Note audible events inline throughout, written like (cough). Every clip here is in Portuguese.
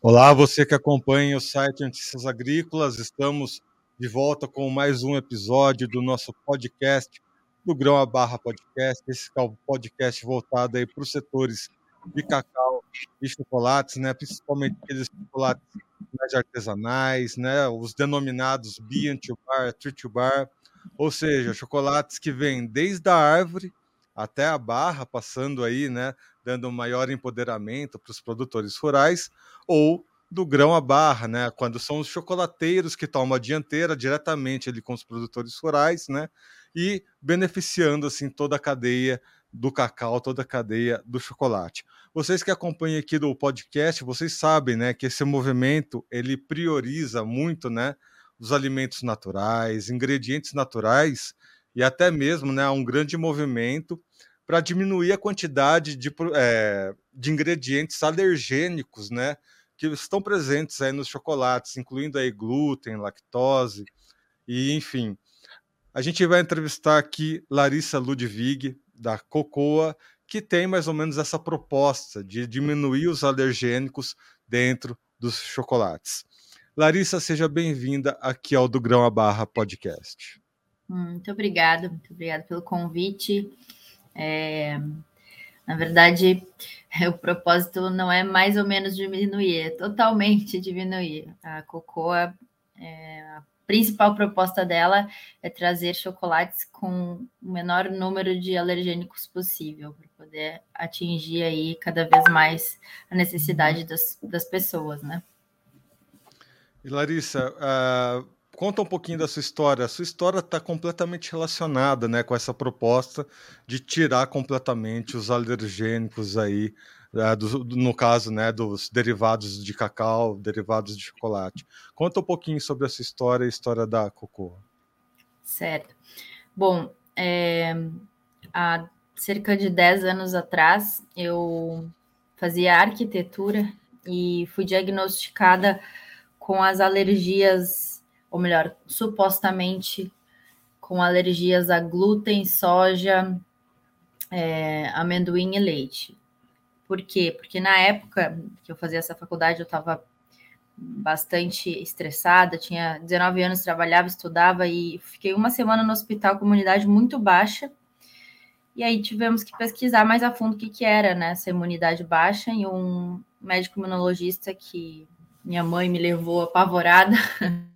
Olá, você que acompanha o site Notícias Agrícolas, estamos de volta com mais um episódio do nosso podcast, do Grão a Barra Podcast, esse é o podcast voltado aí para os setores de cacau e chocolates, né, principalmente aqueles chocolates mais artesanais, né, os denominados Bian to Bar, Tree to Bar, ou seja, chocolates que vêm desde a árvore até a barra, passando aí, né, dando maior empoderamento para os produtores rurais, ou do grão à barra, né, quando são os chocolateiros que tomam a dianteira diretamente ali com os produtores rurais, né, e beneficiando assim toda a cadeia do cacau, toda a cadeia do chocolate. Vocês que acompanham aqui do podcast, vocês sabem, né, que esse movimento ele prioriza muito, né, os alimentos naturais, ingredientes naturais e até mesmo, né, um grande movimento para diminuir a quantidade de, é, de ingredientes alergênicos, né, que estão presentes aí nos chocolates, incluindo aí glúten, lactose e enfim. A gente vai entrevistar aqui Larissa Ludwig da Cocoa, que tem mais ou menos essa proposta de diminuir os alergênicos dentro dos chocolates. Larissa, seja bem-vinda aqui ao Do Grão a Barra Podcast. Muito obrigada, muito obrigada pelo convite. É, na verdade, (laughs) o propósito não é mais ou menos diminuir, é totalmente (laughs) diminuir. A Cocoa, é, a principal proposta dela é trazer chocolates com o menor número de alergênicos possível, para poder atingir aí cada vez mais a necessidade das, das pessoas, né? E Larissa, uh, conta um pouquinho da sua história. A sua história está completamente relacionada né, com essa proposta de tirar completamente os alergênicos aí, uh, do, no caso né, dos derivados de cacau, derivados de chocolate. Conta um pouquinho sobre essa história e a história da Cocô. Certo. Bom, é, há cerca de 10 anos atrás, eu fazia arquitetura e fui diagnosticada com as alergias ou melhor, supostamente com alergias a glúten, soja, é, amendoim e leite. Por quê? Porque na época que eu fazia essa faculdade, eu estava bastante estressada, tinha 19 anos, trabalhava, estudava e fiquei uma semana no hospital, comunidade muito baixa. E aí tivemos que pesquisar mais a fundo o que, que era né, essa imunidade baixa e um médico imunologista que minha mãe me levou apavorada. (laughs)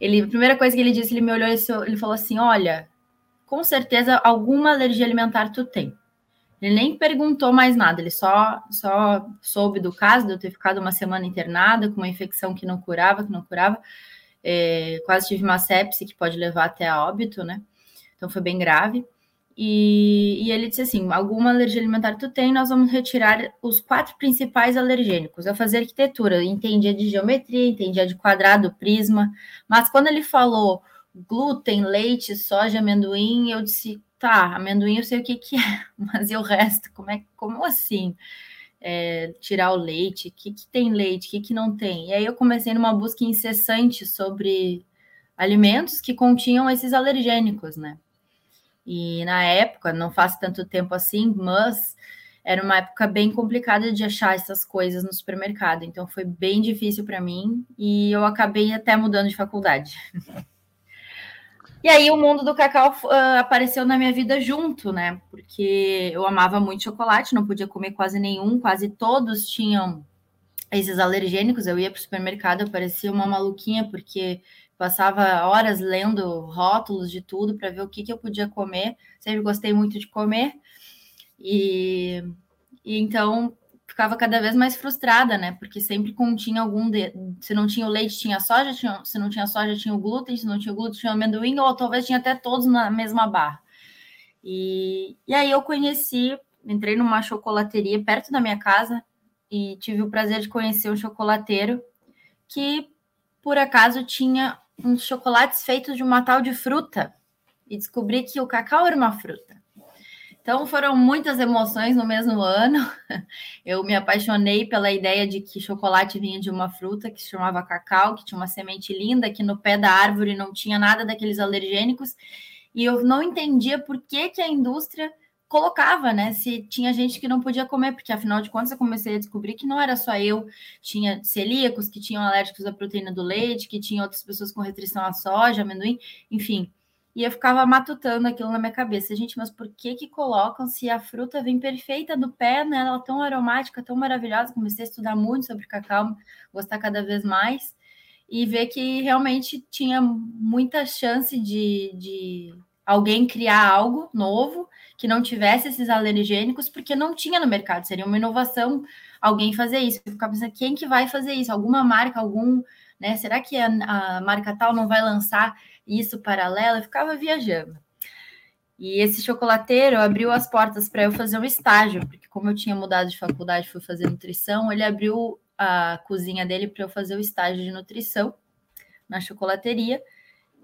Ele, a primeira coisa que ele disse, ele me olhou e ele falou assim: Olha, com certeza alguma alergia alimentar tu tem. Ele nem perguntou mais nada, ele só, só soube do caso de eu ter ficado uma semana internada com uma infecção que não curava, que não curava. É, quase tive uma sepse que pode levar até a óbito, né? Então foi bem grave. E, e, ele disse assim: alguma alergia alimentar tu tem, nós vamos retirar os quatro principais alergênicos. Eu fazia arquitetura, entendia de geometria, entendia de quadrado, prisma, mas quando ele falou glúten, leite, soja, amendoim, eu disse: tá, amendoim eu sei o que, que é, (laughs) mas e o resto? Como, é, como assim? É, tirar o leite, o que, que tem leite, o que, que não tem? E aí eu comecei numa busca incessante sobre alimentos que continham esses alergênicos, né? E na época, não faz tanto tempo assim, mas era uma época bem complicada de achar essas coisas no supermercado. Então foi bem difícil para mim e eu acabei até mudando de faculdade. (laughs) e aí o mundo do cacau uh, apareceu na minha vida junto, né? Porque eu amava muito chocolate, não podia comer quase nenhum, quase todos tinham esses alergênicos. Eu ia para o supermercado, eu parecia uma maluquinha, porque passava horas lendo rótulos de tudo para ver o que, que eu podia comer. Sempre gostei muito de comer. E, e então ficava cada vez mais frustrada, né? Porque sempre continha algum de... se não tinha o leite, tinha soja, tinha... se não tinha soja, tinha o glúten, se não tinha o glúten, tinha o amendoim, ou talvez tinha até todos na mesma barra. E, e aí eu conheci, entrei numa chocolateria perto da minha casa e tive o prazer de conhecer um chocolateiro que por acaso tinha uns chocolates feitos de uma tal de fruta e descobri que o cacau era uma fruta. Então foram muitas emoções no mesmo ano. (laughs) Eu me apaixonei pela ideia de que chocolate vinha de uma fruta que se chamava cacau, que tinha uma semente linda, que no pé da árvore não tinha nada daqueles alergênicos. E eu não entendia por que, que a indústria colocava, né? Se tinha gente que não podia comer, porque afinal de contas eu comecei a descobrir que não era só eu, tinha celíacos que tinham alérgicos à proteína do leite, que tinha outras pessoas com restrição à soja, amendoim, enfim. E eu ficava matutando aquilo na minha cabeça. Gente, mas por que que colocam se a fruta vem perfeita do pé, né? Ela é tão aromática, tão maravilhosa. Comecei a estudar muito sobre cacau, gostar cada vez mais e ver que realmente tinha muita chance de, de alguém criar algo novo que não tivesse esses alergênicos, porque não tinha no mercado. Seria uma inovação alguém fazer isso. Eu ficava pensando, quem que vai fazer isso? Alguma marca, algum, né? Será que a, a marca tal não vai lançar isso paralelo? Eu ficava viajando. E esse chocolateiro abriu as portas para eu fazer um estágio, porque como eu tinha mudado de faculdade, fui fazer nutrição, ele abriu a cozinha dele para eu fazer o estágio de nutrição na chocolateria.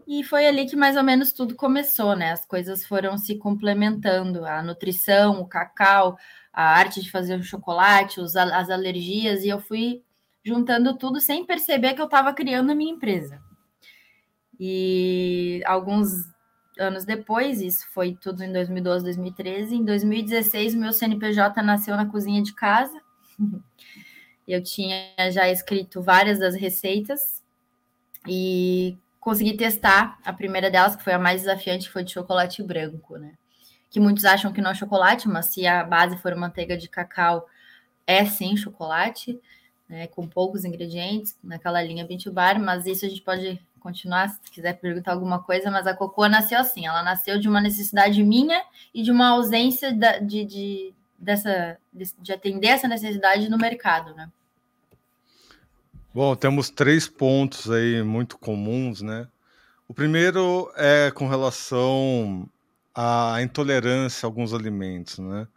E foi ali que mais ou menos tudo começou, né? As coisas foram se complementando, a nutrição, o cacau, a arte de fazer o chocolate, os, as alergias, e eu fui juntando tudo sem perceber que eu estava criando a minha empresa. E alguns anos depois, isso foi tudo em 2012, 2013, em 2016 meu CNPJ nasceu na cozinha de casa. (laughs) Eu tinha já escrito várias das receitas e consegui testar a primeira delas, que foi a mais desafiante, que foi de chocolate branco, né? Que muitos acham que não é chocolate, mas se a base for manteiga de cacau, é sim chocolate, né? Com poucos ingredientes, naquela linha Bintu Bar, mas isso a gente pode continuar se quiser perguntar alguma coisa, mas a Cocô nasceu assim, ela nasceu de uma necessidade minha e de uma ausência da, de, de, dessa, de, de atender essa necessidade no mercado, né? Bom, temos três pontos aí muito comuns, né? O primeiro é com relação à intolerância a alguns alimentos, né?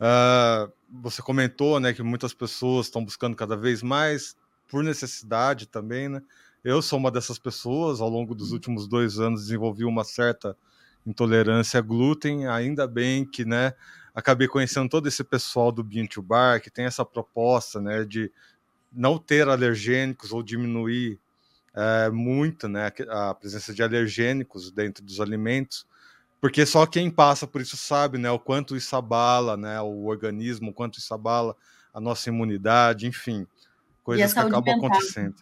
Uh, você comentou, né, que muitas pessoas estão buscando cada vez mais por necessidade também, né? Eu sou uma dessas pessoas. Ao longo dos últimos dois anos desenvolvi uma certa intolerância a glúten. Ainda bem que, né, acabei conhecendo todo esse pessoal do Bean to Bar que tem essa proposta, né, de não ter alergênicos ou diminuir é, muito né, a presença de alergênicos dentro dos alimentos, porque só quem passa por isso sabe né, o quanto isso abala né, o organismo, o quanto isso abala a nossa imunidade, enfim, coisas que acabam mental. acontecendo.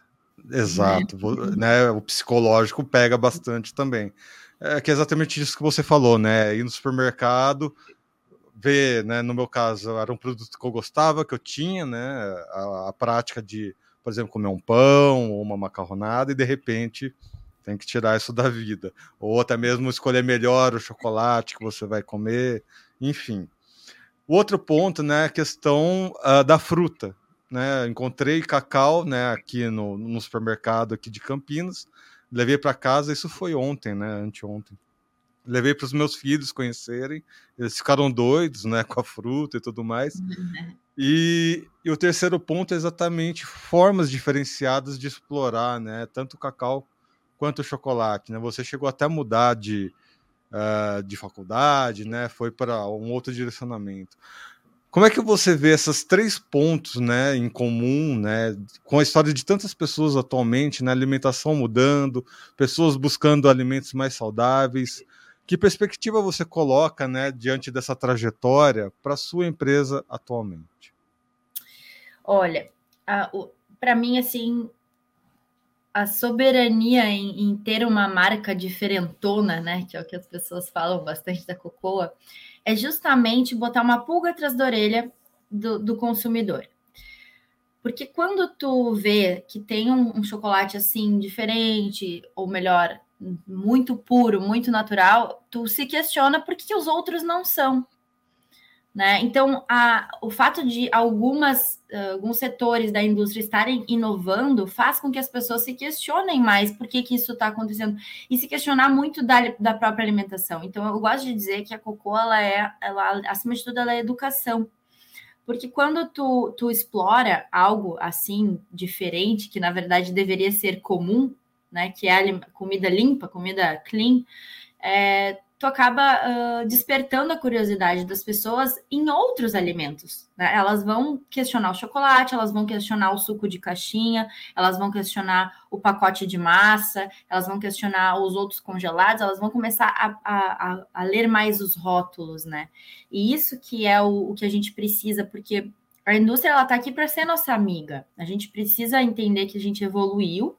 Exato, né? né? O psicológico pega bastante também. É que é exatamente isso que você falou, né? Ir no supermercado, ver, né, no meu caso, era um produto que eu gostava, que eu tinha, né, a, a, prática de, por exemplo, comer um pão ou uma macarronada e de repente tem que tirar isso da vida. Ou até mesmo escolher melhor o chocolate que você vai comer, enfim. O outro ponto, né, é a questão uh, da fruta, né, encontrei cacau, né, aqui no, no supermercado aqui de Campinas, levei para casa, isso foi ontem, né, anteontem levei para os meus filhos conhecerem. Eles ficaram doidos, né, (laughs) com a fruta e tudo mais. E, e, o terceiro ponto é exatamente formas diferenciadas de explorar, né, tanto o cacau quanto o chocolate, né. Você chegou até a mudar de, uh, de faculdade, né, foi para um outro direcionamento. Como é que você vê esses três pontos, né, em comum, né, com a história de tantas pessoas atualmente, né, alimentação mudando, pessoas buscando alimentos mais saudáveis, que perspectiva você coloca, né, diante dessa trajetória para sua empresa atualmente? Olha, para mim assim, a soberania em, em, ter uma marca diferentona, né, que é o que as pessoas falam bastante da Cocoa, é justamente botar uma pulga atrás da orelha do, do consumidor. Porque quando tu vê que tem um, um chocolate assim diferente, ou melhor, muito puro, muito natural, tu se questiona por que os outros não são. Né? Então, a, o fato de algumas, uh, alguns setores da indústria estarem inovando faz com que as pessoas se questionem mais por que, que isso está acontecendo e se questionar muito da, da própria alimentação. Então, eu gosto de dizer que a cocô, ela é, ela, acima de tudo, ela é educação. Porque quando tu, tu explora algo assim, diferente, que na verdade deveria ser comum, né, que é a comida limpa, comida clean, é, tu acaba uh, despertando a curiosidade das pessoas em outros alimentos. Né? Elas vão questionar o chocolate, elas vão questionar o suco de caixinha, elas vão questionar o pacote de massa, elas vão questionar os outros congelados, elas vão começar a, a, a ler mais os rótulos, né? E isso que é o, o que a gente precisa, porque a indústria ela está aqui para ser nossa amiga. A gente precisa entender que a gente evoluiu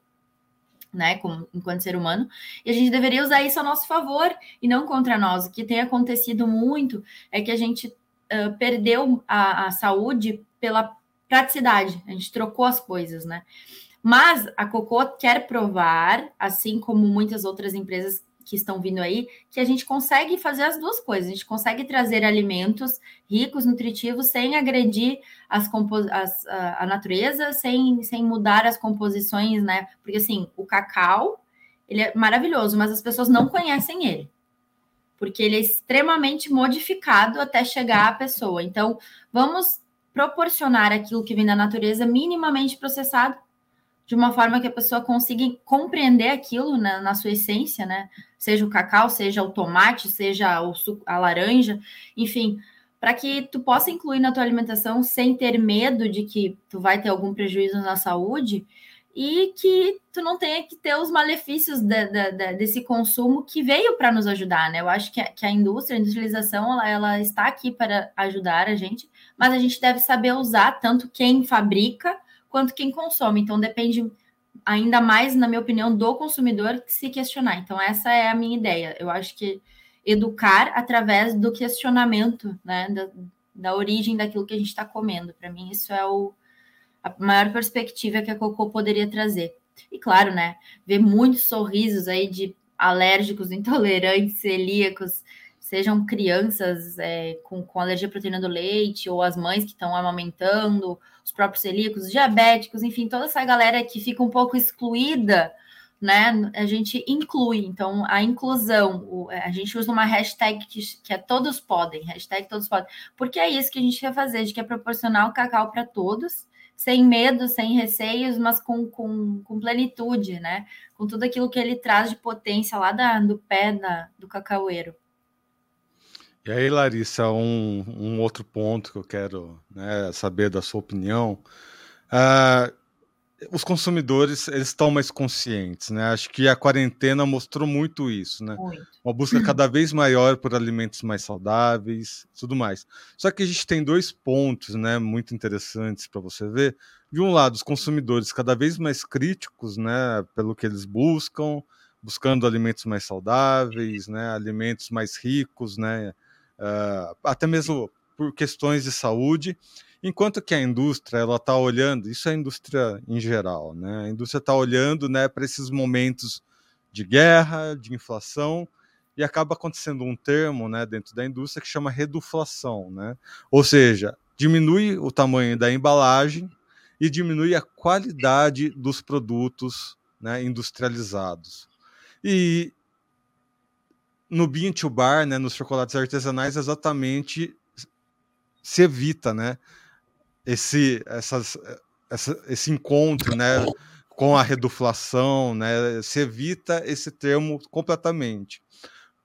né, como, enquanto ser humano, e a gente deveria usar isso a nosso favor e não contra nós. O que tem acontecido muito é que a gente uh, perdeu a, a, saúde pela praticidade, a gente trocou as coisas, né? Mas a Cocô quer provar, assim como muitas outras empresas que estão vindo aí, que a gente consegue fazer as duas coisas. A gente consegue trazer alimentos ricos, nutritivos, sem agredir as, as a, a, natureza, sem, sem mudar as composições, né? Porque assim, o cacau ele é maravilhoso, mas as pessoas não conhecem ele. Porque ele é extremamente modificado até chegar à pessoa. Então, vamos proporcionar aquilo que vem da natureza minimamente processado de uma forma que a pessoa consiga compreender aquilo na, na sua essência, né? Seja o cacau, seja o tomate, seja o suco, a laranja, enfim, para que tu possa incluir na tua alimentação sem ter medo de que tu vai ter algum prejuízo na saúde e que tu não tenha que ter os malefícios de, de, de, desse consumo que veio para nos ajudar, né? Eu acho que a, que a indústria, a industrialização, ela, ela está aqui para ajudar a gente, mas a gente deve saber usar tanto quem fabrica quanto quem consome. Então depende ainda mais, na minha opinião, do consumidor se questionar. Então essa é a minha ideia. Eu acho que educar através do questionamento, né, da, da origem daquilo que a gente está comendo. Para mim isso é o, a maior perspectiva que a Cocô poderia trazer. E claro, né, ver muitos sorrisos aí de alérgicos, (laughs) intolerantes, celíacos, sejam crianças é, com, com alergia à proteína do leite, ou as mães que estão amamentando, os próprios celíacos, diabéticos, enfim, toda essa galera que fica um pouco excluída, né? A gente inclui. Então, a inclusão, o, a gente usa uma hashtag que, que é todos podem, hashtag todos podem, porque é isso que a gente quer fazer, a gente quer proporcionar o cacau para todos, sem medo, sem receios, mas com, com, com, plenitude, né? Com tudo aquilo que ele traz de potência lá da, do pé da, do cacaueiro. E aí, Larissa, um, um outro ponto que eu quero né, saber da sua opinião. Uh, os consumidores eles estão mais conscientes, né? Acho que a quarentena mostrou muito isso, né? Muito. Uma busca (clears throat) cada vez maior por alimentos mais saudáveis, tudo mais. Só que a gente tem dois pontos, né, muito interessantes para você ver. De um lado, os consumidores cada vez mais críticos, né, pelo que eles buscam, buscando alimentos mais saudáveis, né, alimentos mais ricos, né, uh, até mesmo por questões de saúde, enquanto que a indústria ela está olhando, isso é a indústria em geral, né? A indústria está olhando, né, para esses momentos de guerra, de inflação, e acaba acontecendo um termo, né, dentro da indústria que chama reduflação, né? Ou seja, diminui o tamanho da embalagem e diminui a qualidade dos produtos, né, industrializados. E no bean to bar, né, nos chocolates artesanais, exatamente se evita, né, esse, essas, essa, esse encontro, né, com a reduflação, né, se evita esse termo completamente.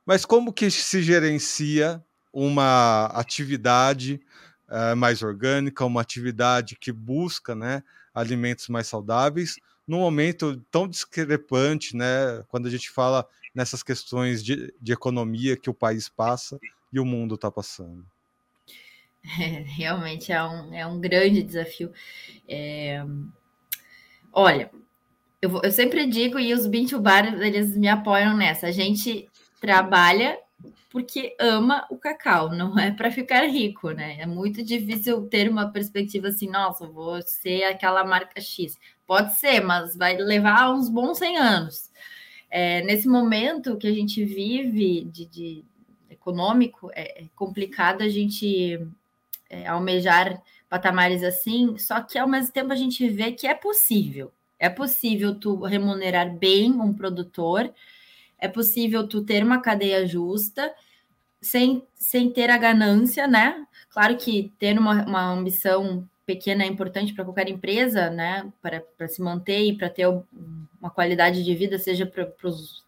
Mas como que se gerencia uma atividade uh, mais orgânica, uma atividade que busca, né, alimentos mais saudáveis, num momento tão discrepante, né, quando a gente fala nessas questões de, de economia que o país passa e o mundo está passando. (laughs) É, realmente é um, é um grande desafio. É... Olha, eu, eu, sempre digo, e os Bintubar, eles me apoiam nessa. A gente trabalha porque ama o cacau, (laughs) não é para ficar rico, né? É muito difícil ter uma perspectiva assim, nossa, vou ser aquela marca X. Pode ser, mas vai levar uns bons 100 anos. É, nesse momento que a gente vive de, de econômico, é, é complicado a gente é, almejar patamares assim, só que ao mesmo tempo a gente vê que é possível. É possível tu remunerar bem um produtor, é possível tu ter uma cadeia justa, sem, sem ter a ganância, né? Claro que ter uma, uma ambição pequena é importante para qualquer empresa, né? Para se manter e para ter uma qualidade de vida, seja para os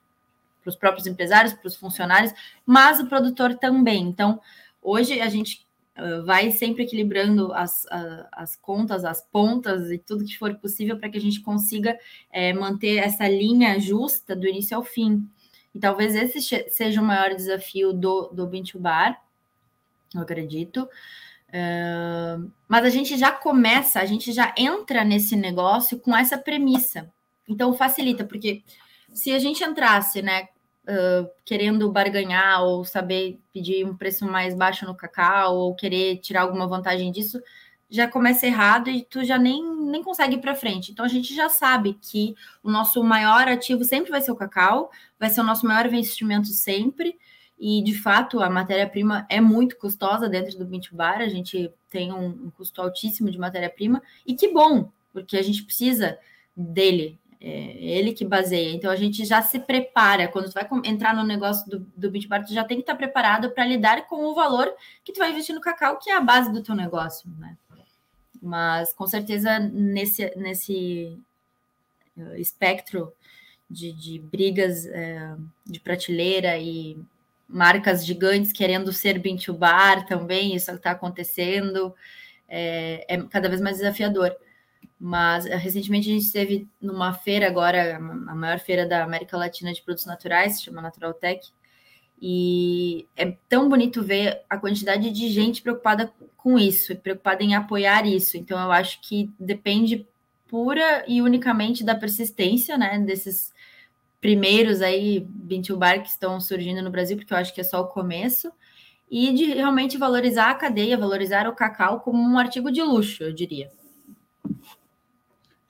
os próprios empresários, para os funcionários, mas o produtor também. Então, hoje a gente uh, vai sempre equilibrando as, as contas, as pontas e tudo que for possível para que a gente consiga uh, manter essa linha justa do início ao fim. E talvez esse seja o maior desafio do, do Bintu Bar, eu acredito. Uh, mas a gente já começa, a gente já entra nesse negócio com essa premissa. Então facilita, porque se a gente entrasse, né, uh, querendo barganhar ou saber pedir um preço mais baixo no cacau ou querer tirar alguma vantagem disso, já começa errado e tu já nem, nem consegue ir para frente. Então a gente já sabe que o nosso maior ativo sempre vai ser o cacau, vai ser o nosso maior investimento sempre. E de fato a matéria-prima é muito custosa dentro do Mint Bar, a gente tem um, um custo altíssimo de matéria-prima, e que bom, porque a gente precisa dele, é ele que baseia. Então a gente já se prepara. Quando tu vai entrar no negócio do, do Beach Bar, tu já tem que estar preparado para lidar com o valor que tu vai investir no cacau, que é a base do teu negócio, né? Mas com certeza nesse, nesse eh, espectro de, de brigas é, de prateleira e marcas gigantes querendo ser Bintu Bar também, isso está acontecendo, é, é, cada vez mais desafiador. Mas eh, recentemente a gente esteve numa feira agora, a maior feira da América Latina de produtos naturais, se chama Natural Tech, e é tão bonito ver a quantidade de gente preocupada com isso, preocupada em apoiar isso. Então, eu acho que depende pura e unicamente da persistência, né, desses primeiros aí Bintu Bar que estão surgindo no Brasil, porque eu acho que é só o começo, e de realmente valorizar a cadeia, valorizar o cacau como um artigo de luxo, eu diria.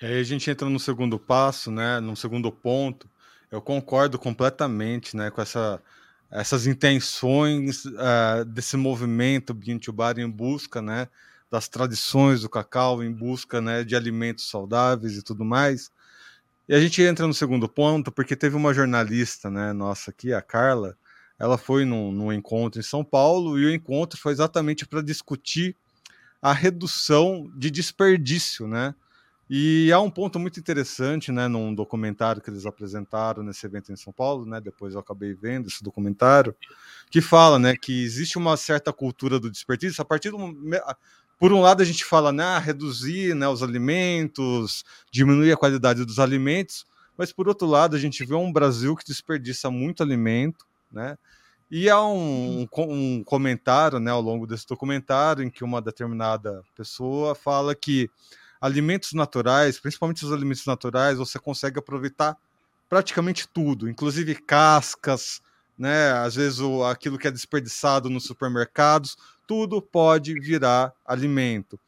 E aí a gente entra no segundo passo, né, no segundo ponto. Eu concordo completamente, né, com essa essas intenções uh, desse movimento Bintu Bar em busca, né, das tradições do cacau, em busca, né, de alimentos saudáveis e tudo mais. E a gente entra no segundo ponto porque teve uma jornalista, né, nossa aqui, a Carla, ela foi num, num encontro em São Paulo e o encontro foi exatamente para discutir a redução de desperdício, né? E há um ponto muito interessante, né, num documentário que eles apresentaram nesse evento em São Paulo, né, depois eu acabei vendo esse documentário, que fala, né, que existe uma certa cultura do desperdício a partir do por um lado a gente fala, né, ah, reduzir, né, os alimentos, diminuir a qualidade dos alimentos, mas por outro lado a gente vê um Brasil que desperdiça muito alimento, né? E há um, um comentário, né, ao longo desse documentário, em que uma determinada pessoa fala que alimentos naturais, principalmente os alimentos naturais, você consegue aproveitar praticamente tudo, inclusive cascas, né? Às vezes o, aquilo que é desperdiçado nos supermercados, tudo pode virar alimento.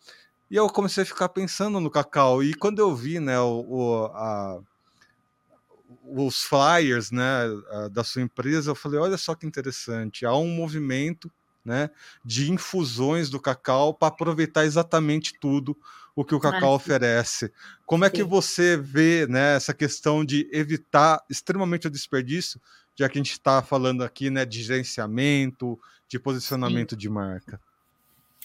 E eu comecei a ficar pensando no cacau. E quando eu vi, né, o, o a, os flyers, né, da sua empresa, eu falei, olha só que interessante, há um movimento, né, de infusões do cacau para aproveitar exatamente tudo o que o cacau oferece. Como é que você vê né, essa questão de evitar extremamente o desperdício, já que a gente está falando aqui né, de gerenciamento, de posicionamento Sim. de marca?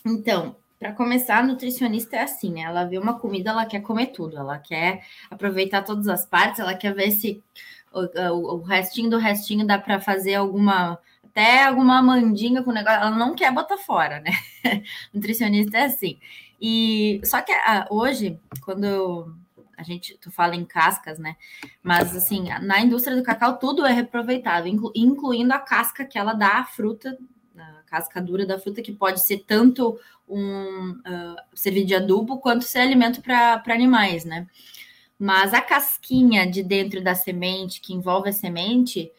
Então, para começar, a nutricionista é assim, né? Ela vê uma comida, ela quer comer tudo, ela quer aproveitar todas as partes, ela quer ver se o, o, o restinho do restinho dá para fazer alguma até alguma mandinga com negócio, ela não quer botar fora, né? (laughs) nutricionista é assim. E só que ah, hoje, quando a gente tu fala em cascas, né? Mas assim, na indústria do cacau tudo é reaproveitado, inclu, incluindo a casca que ela dá à fruta, a casca dura da fruta, que pode ser tanto um uh, servir de adubo quanto ser alimento para animais, né? Mas a casquinha de dentro da semente, que envolve a semente,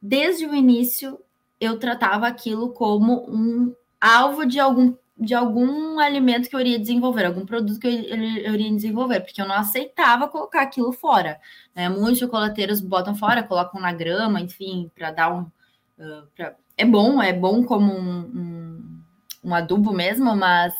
desde o início eu tratava aquilo como um alvo de algum de algum alimento que eu iria desenvolver, algum produto que eu, eu, iria desenvolver, porque eu não aceitava colocar aquilo fora. Né? Muitos chocolateiros botam fora, colocam na grama, enfim, para dar um. Uh, pra... É bom, é bom como um, um, um, adubo mesmo, mas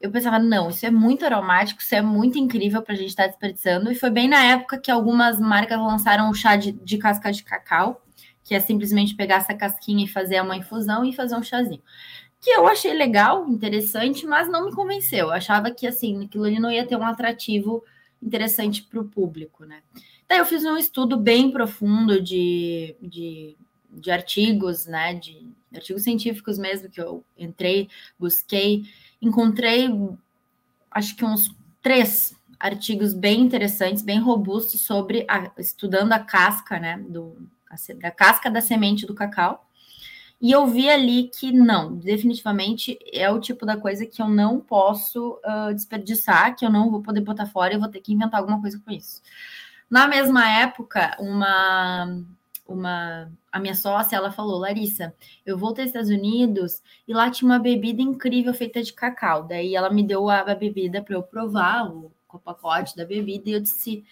eu pensava, não, isso é muito aromático, isso é muito incrível para a gente estar tá desperdiçando. E foi bem na época que algumas marcas lançaram o chá de, de casca de cacau, que é simplesmente pegar essa casquinha e fazer uma infusão e fazer um chazinho que eu achei legal, interessante, mas não me convenceu. Eu achava que assim, aquilo ali não ia ter um atrativo interessante para o público, né? Daí eu fiz um estudo bem profundo de, de, de artigos, né, de artigos científicos mesmo, que eu entrei, busquei, encontrei, acho que uns três artigos bem interessantes, bem robustos sobre a, estudando a casca, né, do, da casca da semente do cacau. E eu vi ali que não, definitivamente é o tipo da coisa que eu não posso uh, desperdiçar, que eu não vou poder botar fora e vou ter que inventar alguma coisa com isso. Na mesma época, uma, uma a minha sócia, ela falou, Larissa, eu voltei aos Estados Unidos e lá tinha uma bebida incrível feita de cacau. Daí ela me deu a, a bebida para eu provar, o, o pacote da bebida, e eu disse,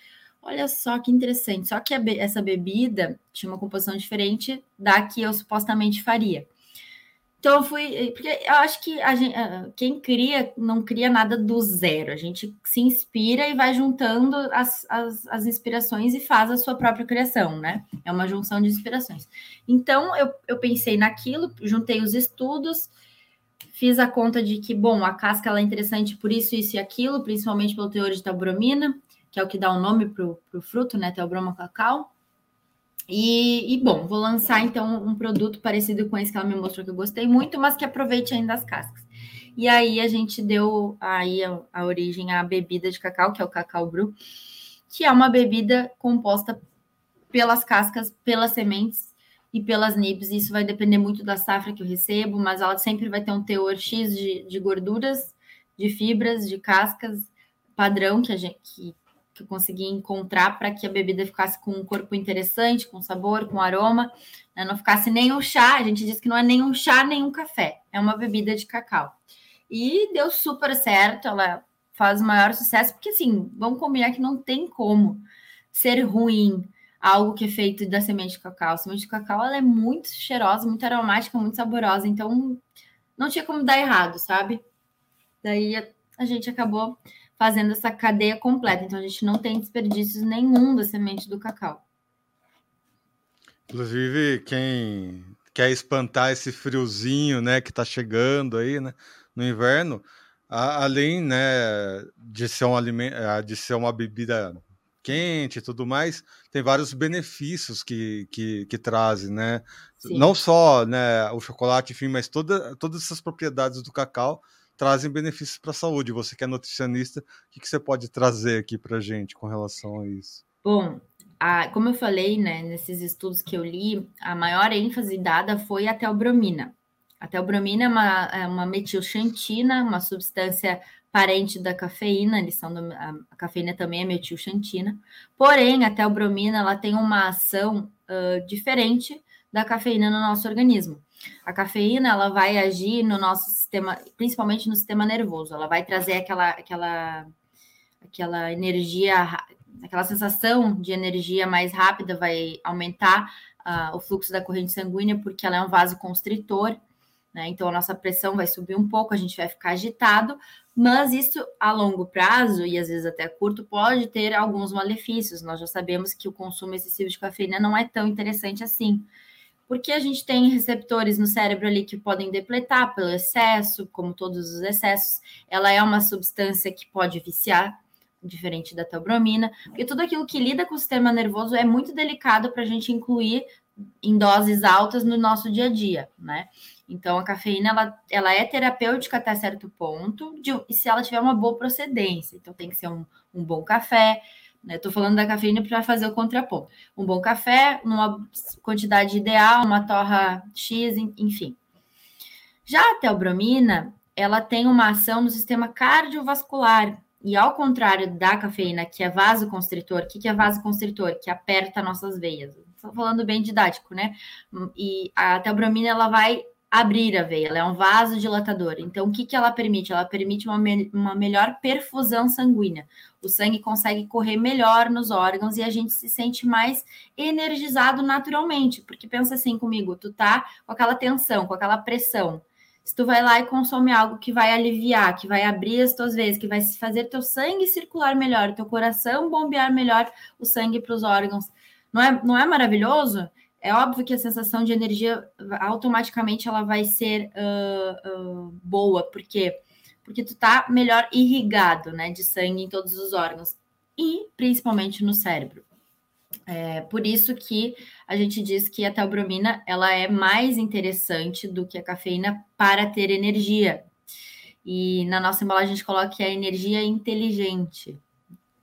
Olha só que interessante. Só que essa bebida tinha uma composição diferente da que eu supostamente faria. Então eu fui, porque eu acho que gente, quem cria não cria nada do zero. A gente se inspira e vai juntando as, as, as inspirações e faz a sua própria criação, né? É uma junção de inspirações. Então eu, eu pensei naquilo, juntei os estudos, fiz a conta de que, bom, a casca ela é interessante por isso, isso e aquilo, principalmente pelo teor de tauromina que é o que dá o nome para o fruto, né? Teobroma cacau. E, e, bom, vou lançar então um produto parecido com esse que ela me mostrou que eu gostei muito, mas que aproveite ainda as cascas. E aí a gente deu aí a, a origem à bebida de cacau, que é o cacau bru, que é uma bebida composta pelas cascas, pelas sementes e pelas nibs. Isso vai depender muito da safra que eu recebo, mas ela sempre vai ter um teor X de, de gorduras, de fibras, de cascas padrão que a gente que que eu consegui encontrar para que a bebida ficasse com um corpo interessante, com sabor, com aroma, né? não ficasse nem um chá. A gente diz que não é nem um chá, nem um café, é uma bebida de cacau. E deu super certo, ela faz o maior sucesso, porque assim, vamos combinar que não tem como ser ruim algo que é feito da semente de cacau. A semente de cacau ela é muito cheirosa, muito aromática, muito saborosa, então não tinha como dar errado, sabe? Daí a, a gente acabou fazendo essa cadeia completa. Então, a gente não tem desperdícios nenhum da semente do cacau. Inclusive, quem quer espantar esse friozinho, né, que está chegando aí, né, no inverno, a, além, né, de ser um alimento, de ser uma bebida quente e tudo mais, tem vários benefícios que, que, que trazem, né? Sim. Não só né, o chocolate, enfim, mas toda, todas essas propriedades do cacau trazem benefícios para a saúde. Você que é nutricionista, o que, que você pode trazer aqui para a gente com relação a isso? Bom, a, como eu falei, né, nesses estudos que eu li, a maior ênfase dada foi a teobromina. A teobromina é uma, é uma metilxantina, uma substância parente da cafeína, eles são do, a, a, cafeína também é metilxantina, porém a teobromina ela tem uma ação uh, diferente da cafeína no nosso organismo. A cafeína ela vai agir no nosso sistema, principalmente no sistema nervoso. Ela vai trazer aquela aquela aquela energia, aquela sensação de energia mais rápida, vai aumentar uh, o fluxo da corrente sanguínea porque ela é um vasoconstritor, né? Então a nossa pressão vai subir um pouco, a gente vai ficar agitado, mas isso a longo prazo e às vezes até curto pode ter alguns malefícios. Nós já sabemos que o consumo excessivo de cafeína não é tão interessante assim porque a gente tem receptores no cérebro ali que podem depletar pelo excesso, como todos os excessos. Ela é uma substância que pode viciar, diferente da teobromina, porque tudo aquilo que lida com o sistema nervoso é muito delicado para a gente incluir em doses altas no nosso dia a dia, né? Então, a cafeína, ela, ela é terapêutica até certo ponto, de, se ela tiver uma boa procedência. Então, tem que ser um, um bom café, Estou né? falando da cafeína para fazer o contraponto. Um bom café, numa quantidade ideal, uma torra X, enfim. Já a teobromina, ela tem uma ação no sistema cardiovascular. E ao contrário da cafeína, que é vasoconstritor, o que é vasoconstritor? Que aperta nossas veias. Estou falando bem didático, né? E a teobromina, ela vai abrir a veia, ela é um vasodilatador. Então, o que, que ela permite? Ela permite uma, me uma melhor perfusão sanguínea. O sangue consegue correr melhor nos órgãos e a gente se sente mais energizado naturalmente. Porque pensa assim comigo, tu tá com aquela tensão, com aquela pressão. Se tu vai lá e consome algo que vai aliviar, que vai abrir as tuas veias, que vai fazer teu sangue circular melhor, teu coração bombear melhor o sangue para os órgãos, não é, não é maravilhoso? É óbvio que a sensação de energia automaticamente ela vai ser uh, uh, boa, porque porque tu tá melhor irrigado, né, de sangue em todos os órgãos e principalmente no cérebro. É por isso que a gente diz que a teobromina ela é mais interessante do que a cafeína para ter energia. E na nossa embalagem a gente coloca que é energia inteligente.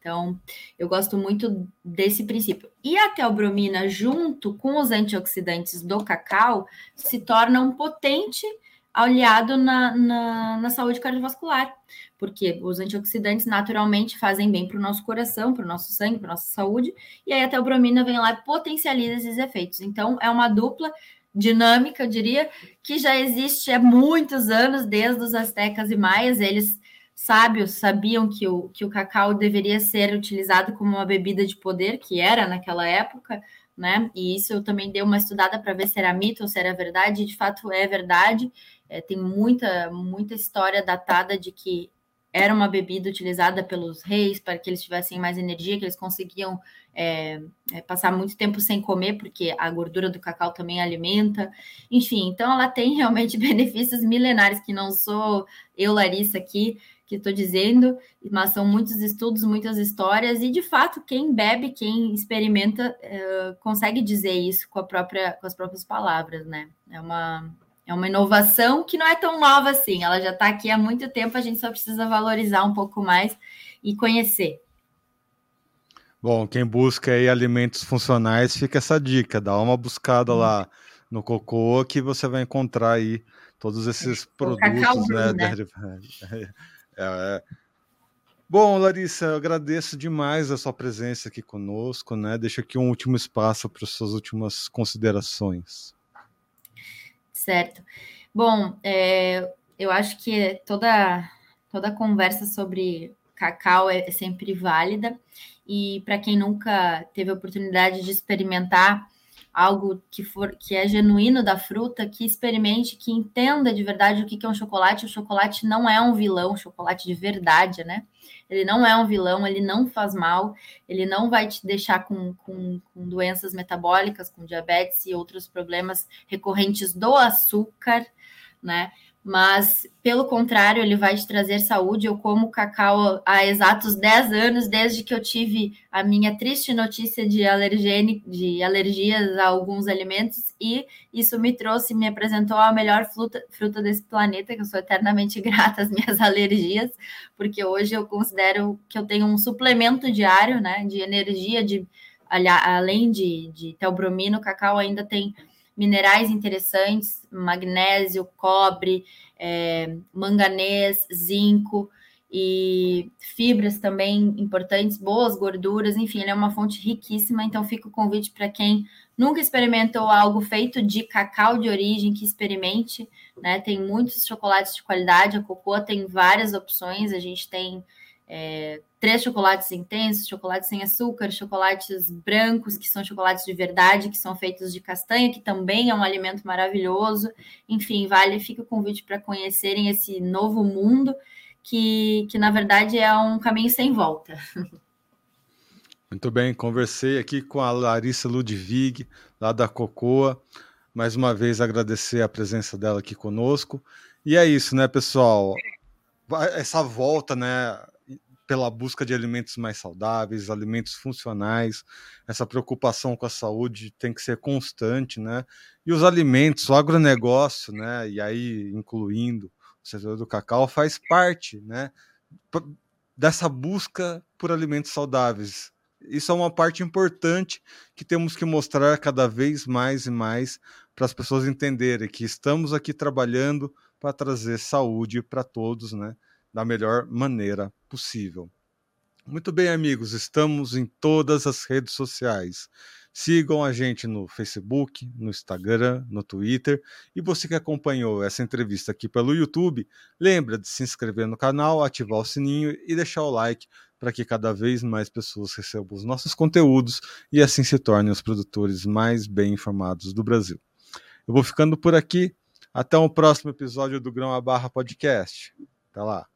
Então, eu gosto muito desse princípio. E a teobromina, junto com os antioxidantes do cacau, se torna um potente aliado na, na, na saúde cardiovascular, porque os antioxidantes naturalmente fazem bem para o nosso coração, para o nosso sangue, para a nossa saúde, e aí a teobromina vem lá e potencializa esses efeitos. Então, é uma dupla dinâmica, eu diria, que já existe há muitos anos, desde os astecas e maias, eles sábios sabiam que o, que o cacau deveria ser utilizado como uma bebida de poder, que era naquela época, né? E isso eu também dei uma estudada para ver se era mito ou se era verdade, e de fato é verdade. É, tem muita, muita história datada de que era uma bebida utilizada pelos reis para que eles tivessem mais energia, que eles conseguiam é, é, passar muito tempo sem comer, porque a gordura do cacau também alimenta. Enfim, então ela tem (laughs) realmente benefícios milenares, que não sou eu, Larissa, aqui, que estou dizendo, mas são muitos estudos, muitas histórias, e de fato, quem bebe, quem experimenta, é, consegue dizer isso com, a própria, com as próprias palavras, né? É uma, é uma inovação que não é tão nova assim, ela já está aqui há muito tempo, a gente só precisa valorizar um pouco mais e conhecer. Bom, quem busca aí alimentos funcionais, fica essa dica, dá uma buscada hum. lá no Cocô que você vai encontrar aí todos esses o produtos, né? né? (laughs) É, é. Bom, Larissa, eu agradeço demais a sua presença aqui conosco, né? Deixa aqui um último espaço para as suas últimas considerações. Certo. Bom, é, eu acho que toda, toda conversa sobre cacau é, é sempre válida. E para quem nunca teve a oportunidade de experimentar algo que for que é genuíno da fruta, que experimente, que entenda de verdade o que é um chocolate. O chocolate não é um vilão, chocolate de verdade, né? Ele não é um vilão, ele não faz mal, ele não vai te deixar com, com, com doenças metabólicas, com diabetes e outros problemas recorrentes do açúcar, né? Mas pelo contrário, ele vai te trazer saúde. Eu como cacau há exatos 10 anos, desde que eu tive a minha triste notícia de, alergene, de alergias a alguns alimentos, e isso me trouxe, me apresentou a melhor fruta, fruta desse planeta, que eu sou eternamente (laughs) grata às minhas alergias, porque hoje eu considero que eu tenho um suplemento diário né, de energia, de além de, de teobromina, o cacau ainda tem minerais interessantes, magnésio, cobre, é, manganês, zinco e fibras também importantes, boas gorduras, enfim, ele é uma fonte riquíssima, então fica o convite para quem nunca experimentou algo feito de cacau de origem, que experimente, né? Tem muitos chocolates de qualidade, a Cocoa tem várias opções, a gente tem é, três chocolates intensos, chocolates sem açúcar, chocolates brancos, que são chocolates de verdade, que são feitos de castanha, que também é um alimento maravilhoso. Enfim, vale, fica o convite para conhecerem esse novo mundo, que, que na verdade é um caminho sem volta. Muito bem, conversei aqui com a Larissa Ludwig, lá da Cocoa. Mais uma vez agradecer a presença dela aqui conosco. E é isso, né, pessoal? Essa volta, né? Pela busca de alimentos mais saudáveis, alimentos funcionais. Essa preocupação com a saúde tem que ser constante, né? E os alimentos, o agronegócio, né? E aí incluindo o setor do cacau faz parte, né? Dessa busca por alimentos saudáveis. Isso é uma parte importante que temos que mostrar cada vez mais e mais para as pessoas entenderem que estamos aqui trabalhando para trazer saúde para todos, né? Da melhor maneira possível. Muito bem, amigos, estamos em todas as redes sociais. Sigam a gente no Facebook, no Instagram, no Twitter. E você que acompanhou essa entrevista aqui pelo YouTube, lembra de se inscrever no canal, ativar o sininho e deixar o like para que cada vez mais pessoas recebam os nossos conteúdos e assim se tornem os produtores mais bem informados do Brasil. Eu vou ficando por aqui. Até o próximo episódio do Grão a Barra Podcast. Até lá.